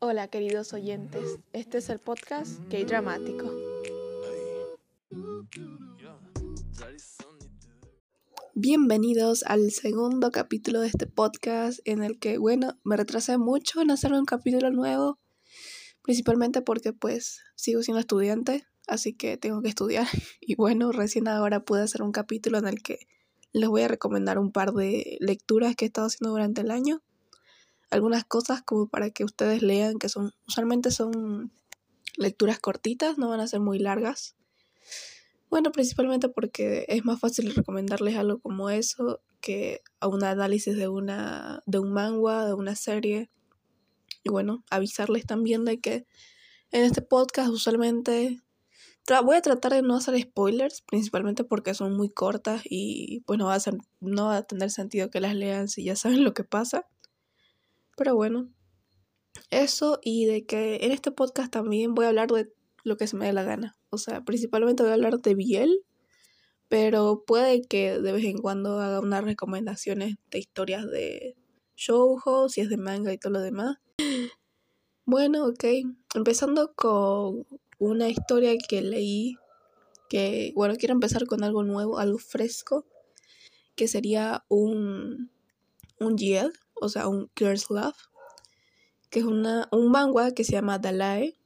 Hola queridos oyentes, este es el podcast Gay Dramático. Bienvenidos al segundo capítulo de este podcast en el que, bueno, me retrasé mucho en hacer un capítulo nuevo, principalmente porque pues sigo siendo estudiante, así que tengo que estudiar. Y bueno, recién ahora pude hacer un capítulo en el que les voy a recomendar un par de lecturas que he estado haciendo durante el año algunas cosas como para que ustedes lean, que son, usualmente son lecturas cortitas, no van a ser muy largas. Bueno, principalmente porque es más fácil recomendarles algo como eso que a un análisis de una de un manga, de una serie. Y bueno, avisarles también de que en este podcast usualmente voy a tratar de no hacer spoilers, principalmente porque son muy cortas y pues no va a ser, no va a tener sentido que las lean si ya saben lo que pasa. Pero bueno, eso y de que en este podcast también voy a hablar de lo que se me dé la gana. O sea, principalmente voy a hablar de Biel, pero puede que de vez en cuando haga unas recomendaciones de historias de shoujo, si es de manga y todo lo demás. Bueno, ok. Empezando con una historia que leí, que, bueno, quiero empezar con algo nuevo, algo fresco, que sería un, un o sea, un Girls Love, que es una, un manga que se llama Dalai,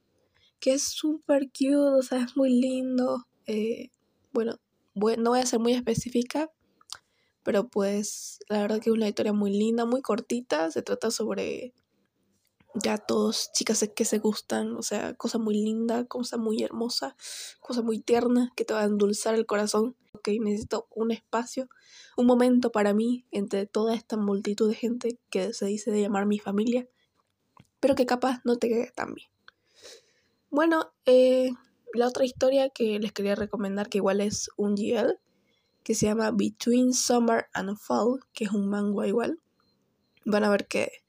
que es súper cute, o sea, es muy lindo. Eh, bueno, no voy a ser muy específica, pero pues la verdad que es una historia muy linda, muy cortita, se trata sobre gatos, chicas que se gustan, o sea, cosa muy linda, cosa muy hermosa, cosa muy tierna que te va a endulzar el corazón. Ok, necesito un espacio, un momento para mí entre toda esta multitud de gente que se dice de llamar mi familia, pero que capaz no te quede tan bien. Bueno, eh, la otra historia que les quería recomendar, que igual es un GL, que se llama Between Summer and Fall, que es un manga igual. Van a ver que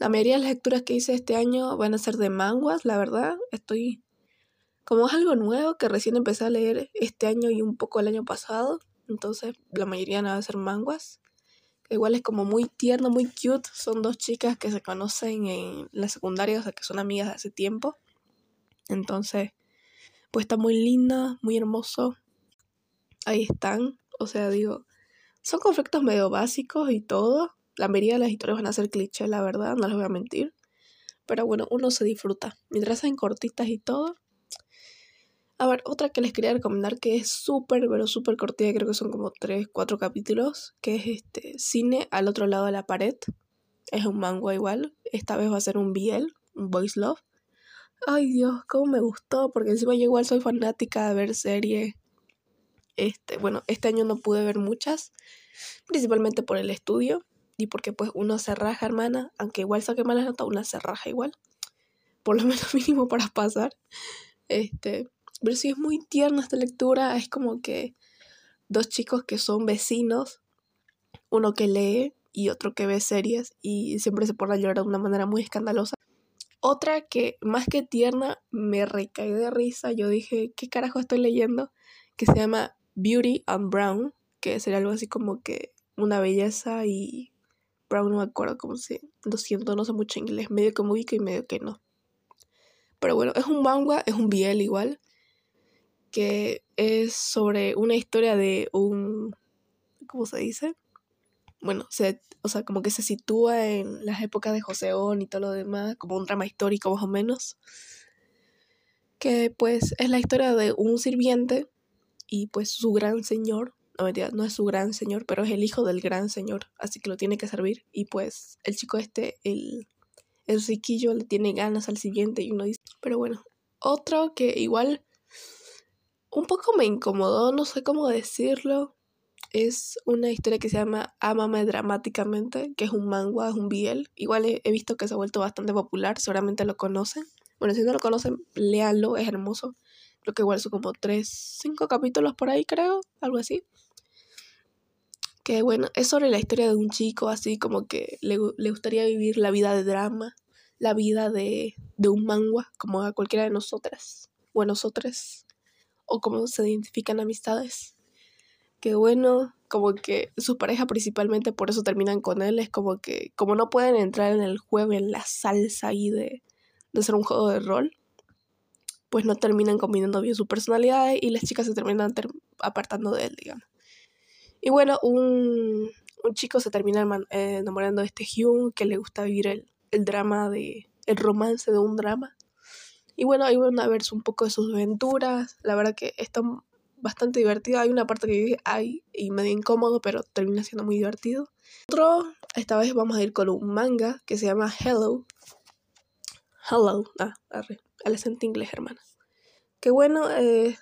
la mayoría de las lecturas que hice este año van a ser de manguas, la verdad. Estoy. Como es algo nuevo que recién empecé a leer este año y un poco el año pasado, entonces la mayoría no va a ser manguas. Igual es como muy tierno, muy cute. Son dos chicas que se conocen en la secundaria, o sea que son amigas de hace tiempo. Entonces, pues está muy linda, muy hermoso. Ahí están. O sea, digo, son conflictos medio básicos y todo, la mayoría de las historias van a ser cliché, la verdad, no les voy a mentir. Pero bueno, uno se disfruta. Mientras sean cortitas y todo. A ver, otra que les quería recomendar que es súper, pero súper cortita, creo que son como 3, 4 capítulos, que es este Cine al otro lado de la pared. Es un manga igual. Esta vez va a ser un BL, un Voice Love. Ay Dios, cómo me gustó, porque encima yo igual soy fanática de ver series. Este, bueno, este año no pude ver muchas, principalmente por el estudio y porque pues uno se raja, hermana, aunque igual saque malas notas, una se raja igual, por lo menos mínimo para pasar. Este, pero sí es muy tierna esta lectura, es como que dos chicos que son vecinos, uno que lee y otro que ve series y siempre se pone a llorar de una manera muy escandalosa. Otra que más que tierna me recae de risa, yo dije, ¿qué carajo estoy leyendo? Que se llama Beauty and Brown, que sería algo así como que una belleza y Brown no me acuerdo cómo se. Lo siento, no sé mucho inglés. Medio que me ubico y medio que no. Pero bueno, es un manga, es un biel igual. Que es sobre una historia de un. ¿Cómo se dice? Bueno, se, o sea, como que se sitúa en las épocas de Joseón y todo lo demás, como un drama histórico más o menos. Que pues es la historia de un sirviente y pues su gran señor, no no es su gran señor, pero es el hijo del gran señor, así que lo tiene que servir. Y pues el chico este, el, el riquillo, le tiene ganas al siguiente y uno dice, pero bueno, otro que igual un poco me incomodó, no sé cómo decirlo, es una historia que se llama Amame dramáticamente, que es un manga, es un biel. Igual he, he, visto que se ha vuelto bastante popular, seguramente lo conocen. Bueno, si no lo conocen, léanlo, es hermoso. Creo que igual son como tres, cinco capítulos por ahí, creo, algo así que bueno, es sobre la historia de un chico así como que le, gustaría vivir la vida de drama, la vida de, de un manga, como a cualquiera de nosotras, o a nosotras, o como se identifican amistades. Que bueno, como que su pareja principalmente por eso terminan con él, es como que como no pueden entrar en el juego, en la salsa ahí de, de ser un juego de rol, pues no terminan combinando bien su personalidad y las chicas se terminan apartando de él, digamos. Y bueno, un, un chico se termina eh, enamorando de este Hyun que le gusta vivir el, el drama de el romance de un drama. Y bueno, ahí van a ver un poco de sus aventuras. La verdad que está bastante divertido. Hay una parte que hay y medio incómodo, pero termina siendo muy divertido. Otro, esta vez vamos a ir con un manga que se llama Hello. Hello. Ah, arre. Al acento inglés, hermana. Que bueno, eh,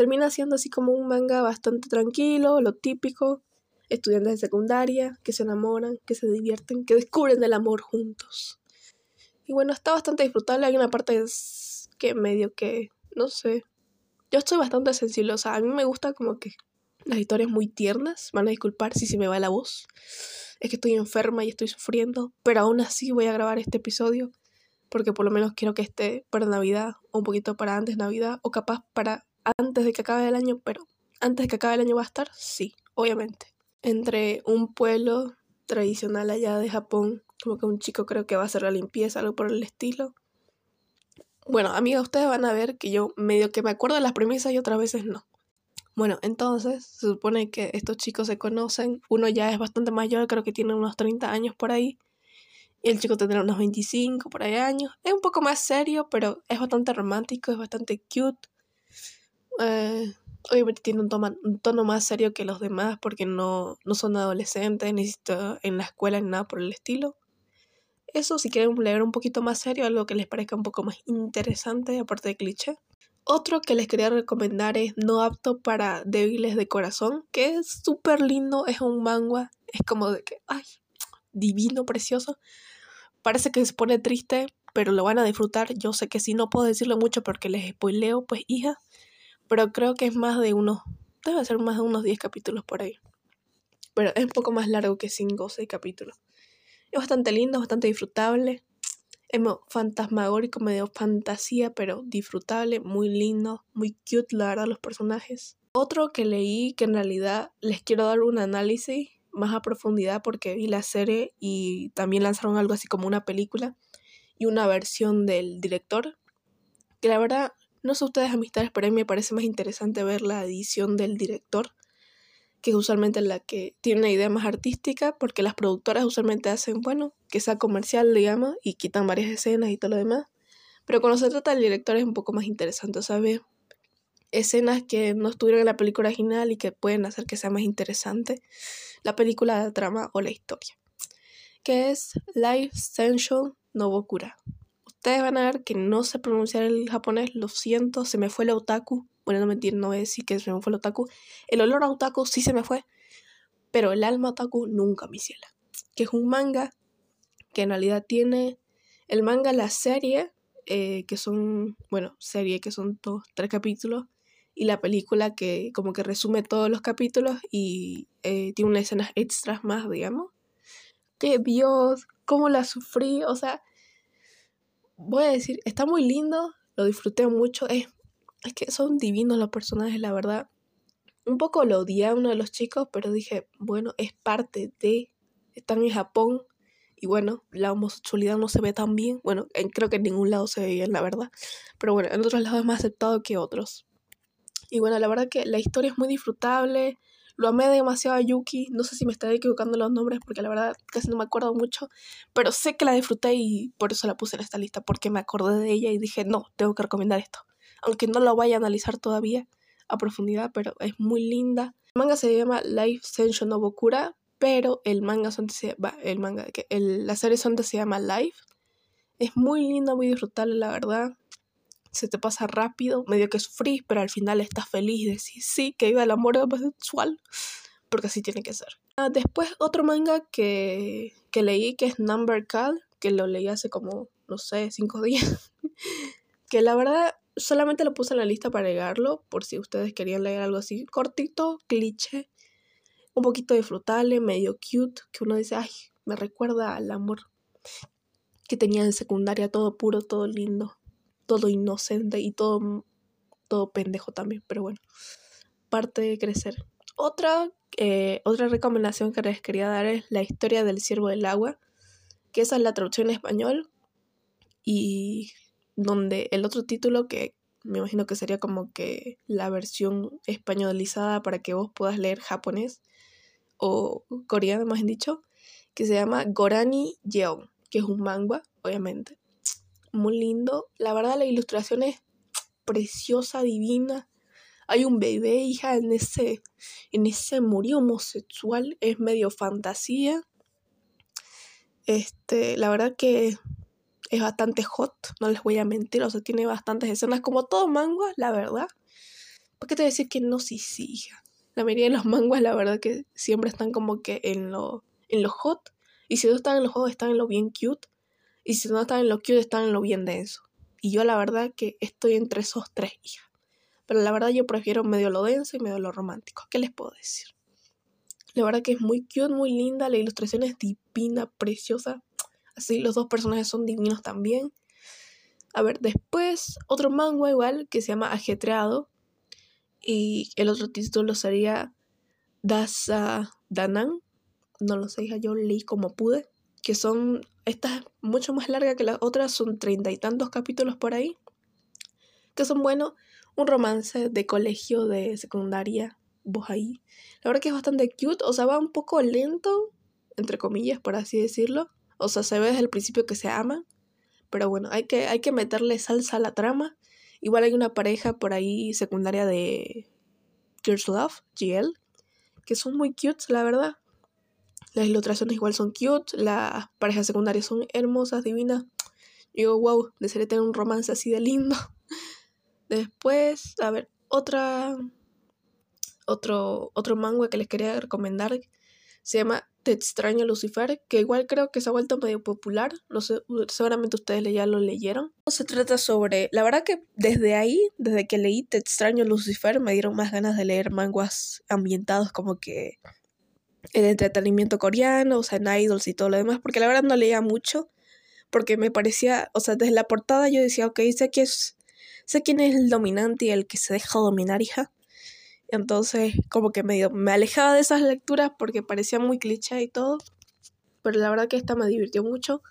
termina siendo así como un manga bastante tranquilo, lo típico. Estudiantes de secundaria que se enamoran, que se divierten, que descubren el amor juntos. Y bueno, está bastante disfrutable. Hay una parte que medio que, no sé. Yo estoy bastante sensible. O sea, a mí me gusta como que las historias muy tiernas. Van a disculpar si se me va la voz. Es que estoy enferma y estoy sufriendo. Pero aún así voy a grabar este episodio. Porque por lo menos quiero que esté para Navidad. O un poquito para antes Navidad. O capaz para antes de que acabe el año. Pero antes de que acabe el año va a estar. Sí, obviamente. Entre un pueblo tradicional allá de Japón como que un chico creo que va a hacer la limpieza, algo por el estilo. Bueno, amiga, ustedes van a ver que yo medio que me acuerdo de las premisas y otras veces no. Bueno, entonces se supone que estos chicos se conocen. Uno ya es bastante mayor, creo que tiene unos 30 años por ahí. Y el chico tendrá unos 25 por ahí años. Es un poco más serio, pero es bastante romántico, es bastante cute. Eh, obviamente tiene un, un, tono más serio que los demás porque no, no son adolescentes, ni en la escuela ni nada por el estilo. Eso si quieren leer un poquito más serio, algo que les parezca un poco más interesante, aparte de cliché. Otro que les quería recomendar es No apto para débiles de corazón, que es súper lindo, es un manga, es como de que, ay, divino, precioso. Parece que se pone triste, pero lo van a disfrutar. Yo sé que sí, no puedo decirlo mucho porque les spoileo, pues hija, pero creo que es más de unos, debe ser más de unos 10 capítulos por ahí. Pero es un poco más largo que 5 o 6 capítulos. Es bastante lindo, bastante disfrutable. Es fantasmagórico, medio fantasía, pero disfrutable, muy lindo, muy cute, la verdad, los personajes. Otro que leí que en realidad les quiero dar un análisis más a profundidad porque vi la serie y también lanzaron algo así como una película y una versión del director. Que la verdad, no sé ustedes amistades, pero a mí me parece más interesante ver la edición del director que es usualmente la que tiene una idea más artística, porque las productoras usualmente hacen, bueno, que sea comercial, digamos, y quitan varias escenas y todo lo demás. Pero cuando se trata del director es un poco más interesante, ¿sabes? Escenas que no estuvieron en la película original y que pueden hacer que sea más interesante la película, la trama o la historia. Que es Life Essential Nobokura. Ustedes van a ver que no sé pronunciar el japonés, lo siento, se me fue el otaku bueno, no mentir, no voy a decir que se me fue el otaku. El olor a otaku sí se me fue, pero el alma otaku nunca, mi ciela. Que es un manga que en realidad tiene el manga, la serie, eh, que son, bueno, serie que son dos, tres capítulos, y la película que como que resume todos los capítulos y eh, tiene unas escenas extras más, digamos. Que Dios, cómo la sufrí, o sea, voy a decir, está muy lindo, lo disfruté mucho, es es que son divinos los personajes, la verdad. Un poco lo odié a uno de los chicos, pero dije, bueno, es parte de estar en Japón. Y bueno, la homosexualidad no se ve tan bien. Bueno, creo que en ningún lado se ve bien, la verdad. Pero bueno, en otros lados es más aceptado que otros. Y bueno, la verdad que la historia es muy disfrutable. Lo amé demasiado a Yuki. No sé si me estaré equivocando los nombres porque la verdad casi no me acuerdo mucho. Pero sé que la disfruté y por eso la puse en esta lista. Porque me acordé de ella y dije, no, tengo que recomendar esto aunque no lo vaya a analizar todavía a profundidad, pero es muy linda. El manga se llama Life Sensho Nobokura, pero el manga se, va, el manga, que la serie sonte se llama Life. Es muy linda, muy disfrutable, la verdad. Se te pasa rápido, medio que sufrís, pero al final estás feliz de decir sí, que viva el amor homosexual, porque así tiene que ser. Ah, después otro manga que, que leí que es Number Call, que lo leí hace como, no sé, cinco días. que la verdad solamente lo puse en la lista para agregarlo, por si ustedes querían leer algo así cortito, cliché, un poquito disfrutable, medio cute, que uno dice, ay, me recuerda al amor que tenía en secundaria, todo puro, todo lindo, todo inocente y todo, todo pendejo también, pero bueno, parte de crecer. Otra, eh, otra recomendación que les quería dar es la historia del ciervo del agua, que esa es la traducción en español, y donde el otro título que me imagino que sería como que la versión españolizada para que vos puedas leer japonés o coreano, más bien dicho, que se llama Gorani Yeon, que es un manga, obviamente. Muy lindo. La verdad, la ilustración es preciosa, divina. Hay un bebé, hija, en ese, en ese murió homosexual. Es medio fantasía. Este, la verdad que es bastante hot, no les voy a mentir, o sea, tiene bastantes escenas, como todo manga, la verdad. ¿Por qué te voy a decir que no? Sí, sí, hija. La mayoría de los manguas, la verdad que siempre están como que en lo, en lo hot. Y si no están en los juegos, están en lo bien cute. Y si no están en lo cute, están en lo bien denso. Y yo la verdad que estoy entre esos tres, hija. Pero la verdad yo prefiero medio lo denso y medio lo romántico. ¿Qué les puedo decir? La verdad que es muy cute, muy linda. La ilustración es divina, preciosa. Así los dos personajes son divinos también. A ver, después otro manga igual que se llama Ajetreado. Y el otro título sería Dasa Danan. No lo sé, hija, yo leí como pude. Que son. Esta es mucho más larga que las otras, son treinta y tantos capítulos por ahí. Que son, bueno, un romance de colegio de secundaria. Vos ahí. La verdad que es bastante cute. O sea, va un poco lento, entre comillas, por así decirlo. O sea, se ve desde el principio que se aman. Pero bueno, hay que, hay que meterle salsa a la trama. Igual hay una pareja por ahí secundaria de Girls Love, GL, que son muy cute, la verdad. Las ilustraciones igual son cute, las parejas secundarias son hermosas, divinas. Yo wow, desearía tener un romance así de lindo. Después, a ver, otra. Otro, otro manga que les quería recomendar se llama Te extraño Lucifer, que igual creo que se ha vuelto medio popular. No sé, seguramente ustedes ya lo leyeron. Se trata sobre. La verdad que desde ahí, desde que leí Te extraño Lucifer, me dieron más ganas de leer manguas ambientados como que el entretenimiento coreano, o sea, en idols y todo lo demás, porque la verdad no leía mucho, porque me parecía, o sea, desde la portada yo decía, ok, sé que es, sé quién es el dominante y el que se deja dominar, hija, entonces, como que medio me alejaba de esas lecturas porque parecía muy cliché y todo. Pero la verdad que esta me divirtió mucho.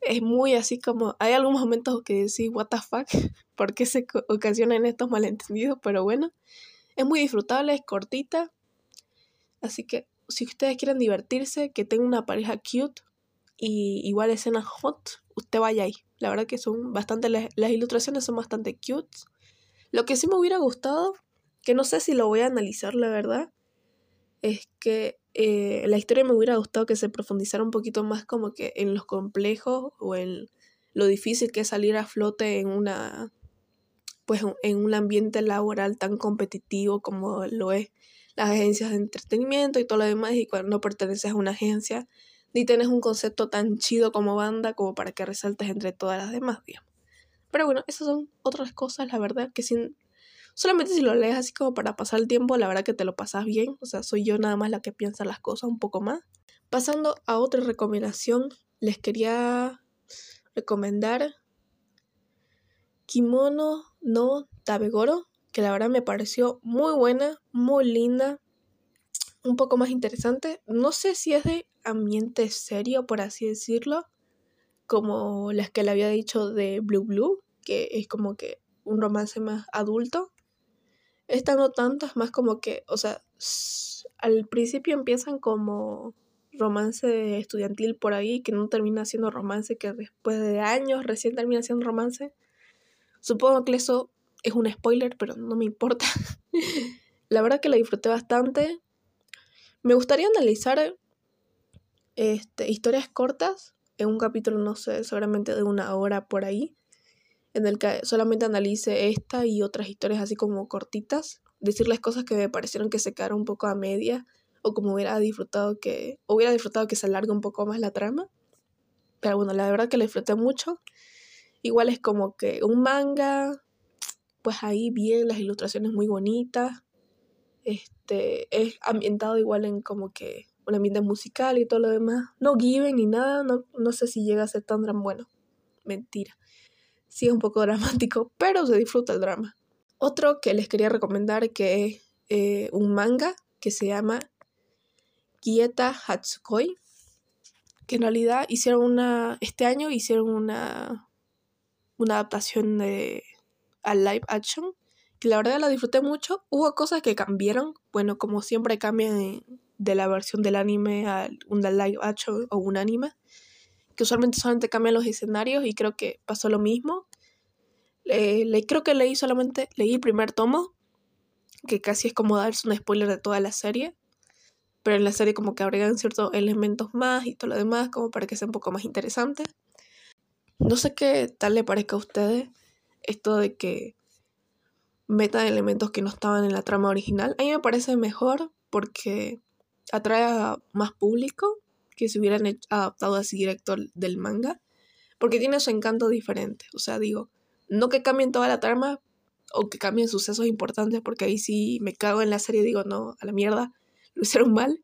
Es muy así como. Hay algunos momentos que decís, ¿What the fuck? ¿Por qué se ocasionan estos malentendidos? Pero bueno, es muy disfrutable, es cortita. Así que si ustedes quieren divertirse, que tenga una pareja cute y igual escena hot, usted vaya ahí. La verdad que son bastante. Las ilustraciones son bastante cute. Lo que sí me hubiera gustado que no sé si lo voy a analizar, la verdad, es que eh, la historia me hubiera gustado que se profundizara un poquito más como que en los complejos o en lo difícil que es salir a flote en una pues en un ambiente laboral tan competitivo como lo es las agencias de entretenimiento y todo lo demás y cuando no perteneces a una agencia ni tienes un concepto tan chido como banda como para que resaltes entre todas las demás, digamos. Pero bueno, esas son otras cosas, la verdad, que sin Solamente si lo lees así como para pasar el tiempo, la verdad que te lo pasas bien. O sea, soy yo nada más la que piensa las cosas un poco más. Pasando a otra recomendación, les quería recomendar Kimono no Tabegoro, que la verdad me pareció muy buena, muy linda, un poco más interesante. No sé si es de ambiente serio, por así decirlo, como las que le había dicho de Blue Blue, que es como que un romance más adulto. Esta no tanto, es más como que, o sea, al principio empiezan como romance estudiantil por ahí, que no termina siendo romance, que después de años recién termina siendo romance. Supongo que eso es un spoiler, pero no me importa. la verdad que la disfruté bastante. Me gustaría analizar este, historias cortas en un capítulo, no sé, seguramente de una hora por ahí en el que solamente analice esta y otras historias así como cortitas, decirles cosas que me parecieron que se quedaron un poco a media o como hubiera disfrutado que hubiera disfrutado que se alargue un poco más la trama. Pero bueno, la verdad que la disfruté mucho. Igual es como que un manga, pues ahí bien, las ilustraciones muy bonitas. Este, es ambientado igual en como que un ambiente musical y todo lo demás. No given ni nada, no, no sé si llega a ser tan bueno. Mentira sí es un poco dramático, pero se disfruta el drama. Otro que les quería recomendar que es eh, un manga que se llama Kieta Hatsukoi, que en realidad hicieron una, este año hicieron una una adaptación de al live action. Y la verdad la disfruté mucho. Hubo cosas que cambiaron. Bueno, como siempre cambian de la versión del anime a un live action o un anime. Que usualmente solamente cambian los escenarios y creo que pasó lo mismo. le, creo que leí solamente, leí el primer tomo. Que casi es como darse un spoiler de toda la serie. Pero en la serie como que agregan ciertos elementos más y todo lo demás como para que sea un poco más interesante. No sé qué tal le parezca a ustedes esto de que metan elementos que no estaban en la trama original. A mí me parece mejor porque atrae a más público que se hubieran adaptado así directo del manga. Porque tiene su encanto diferente. O sea, digo, no que cambien toda la trama o que cambien sucesos importantes, porque ahí sí me cago en la serie y digo, no, a la mierda, lo hicieron mal.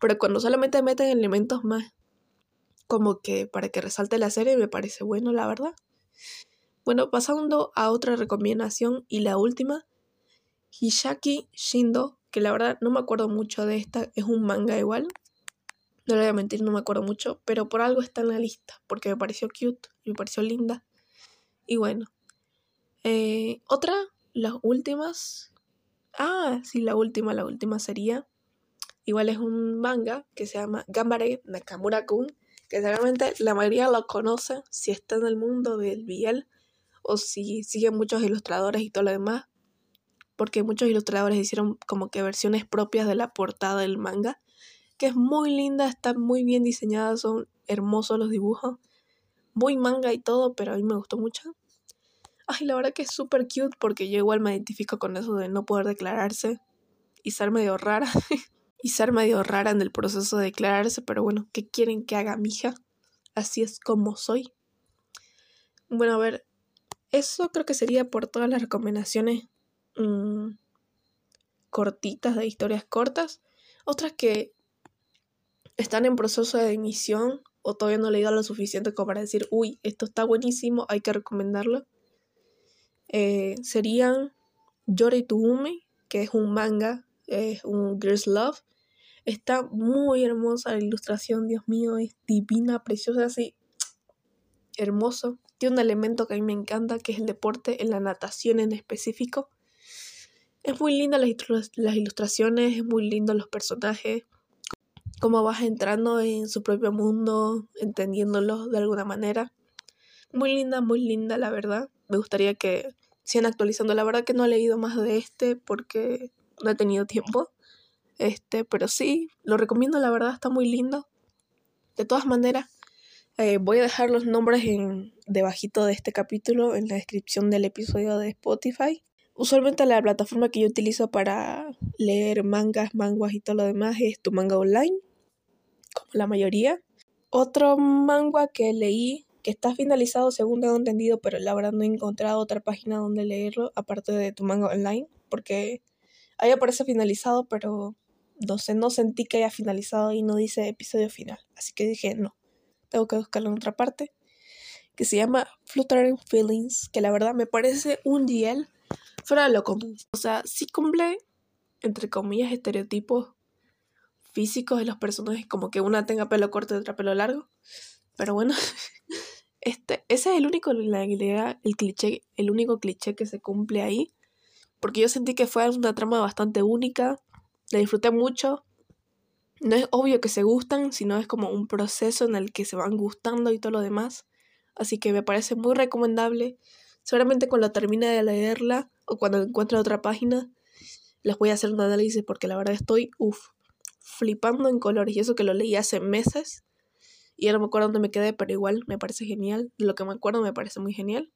Pero cuando solamente meten elementos más como que para que resalte la serie, me parece bueno, la verdad. Bueno, pasando a otra recomendación y la última, Hishaki Shindo, que la verdad no me acuerdo mucho de esta, es un manga igual. No le voy a mentir, no me acuerdo mucho, pero por algo está en la lista, porque me pareció cute, me pareció linda. Y bueno. Eh, otra, las últimas. Ah, sí, la última, la última sería. Igual es un manga que se llama Gambare Nakamura-kun, que seguramente la mayoría lo conoce si está en el mundo del Biel o si siguen muchos ilustradores y todo lo demás, porque muchos ilustradores hicieron como que versiones propias de la portada del manga, que es muy linda, está muy bien diseñada, son hermosos los dibujos, muy manga y todo, pero a mí me gustó mucho. Ay, la verdad que es súper cute porque yo igual me identifico con eso de no poder declararse y ser medio rara. y ser medio rara en el proceso de declararse, pero bueno, ¿qué quieren que haga, mija? Así es como soy. Bueno, a ver, eso creo que sería por todas las recomendaciones mm, cortitas de historias cortas. Otras que están en proceso de emisión o todavía no he leído lo suficiente como para decir, uy, esto está buenísimo, hay que recomendarlo. Eh, serían Yori Tuumi, que es un manga, es un Girls Love. Está muy hermosa la ilustración, Dios mío, es divina, preciosa, así hermoso un elemento que a mí me encanta, que es el deporte, en la natación en específico. Es muy linda las, las ilustraciones, es muy lindo los personajes, cómo vas entrando en su propio mundo, entendiéndolo de alguna manera. Muy linda, muy linda, la verdad. Me gustaría que sigan actualizando. La verdad que no he leído más de este porque no he tenido tiempo. Este, pero sí, lo recomiendo, la verdad, está muy lindo. De todas maneras, eh, voy a dejar los nombres en, debajito de este capítulo en la descripción del episodio de Spotify. Usualmente la plataforma que yo utilizo para leer mangas, manguas y todo lo demás es tu manga online, como la mayoría. Otro manga que leí, que está finalizado según tengo entendido, pero la verdad no he encontrado otra página donde leerlo, aparte de tu manga online, porque ahí aparece finalizado, pero no sé, no sentí que haya finalizado y no dice episodio final. Así que dije, no, tengo que buscarlo en otra parte, que se llama Fluttering Feelings, que la verdad me parece un GL fuera de lo común. O sea, sí cumple, entre comillas, estereotipos físicos de los personajes, como que una tenga pelo corto y otra pelo largo. Pero bueno, este, ese es el único, la el cliché, el único cliché que se cumple ahí. Porque yo sentí que fue una trama bastante única. La disfruté mucho no es obvio que se gustan, sino es como un proceso en el que se van gustando y todo lo demás. Así que me parece muy recomendable. Seguramente cuando termine de leerla o cuando encuentre otra página, les voy a hacer un análisis porque la verdad estoy, uff, flipando en colores. Y eso que lo leí hace meses. Y ya no me acuerdo dónde me quedé, pero igual me parece genial. De lo que me acuerdo me parece muy genial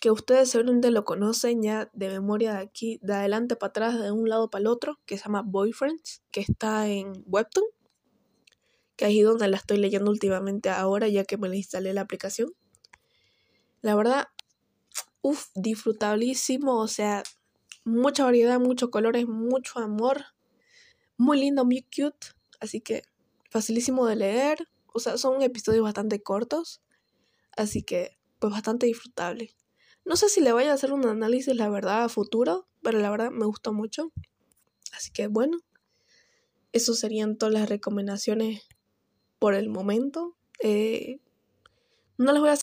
que ustedes seguramente lo conocen ya de memoria de aquí, de adelante para atrás, de un lado para el otro, que se llama Boyfriends, que está en Webtoon, que ahí es donde la estoy leyendo últimamente ahora, ya que me la instalé la aplicación. La verdad, uff, disfrutabilísimo, o sea, mucha variedad, muchos colores, mucho amor, muy lindo, muy cute, así que facilísimo de leer, o sea, son episodios bastante cortos, así que pues bastante disfrutable. No sé si le voy a hacer un análisis, la verdad, a futuro, pero la verdad me gustó mucho. Así que bueno, eso serían todas las recomendaciones por el momento. Eh, no les voy a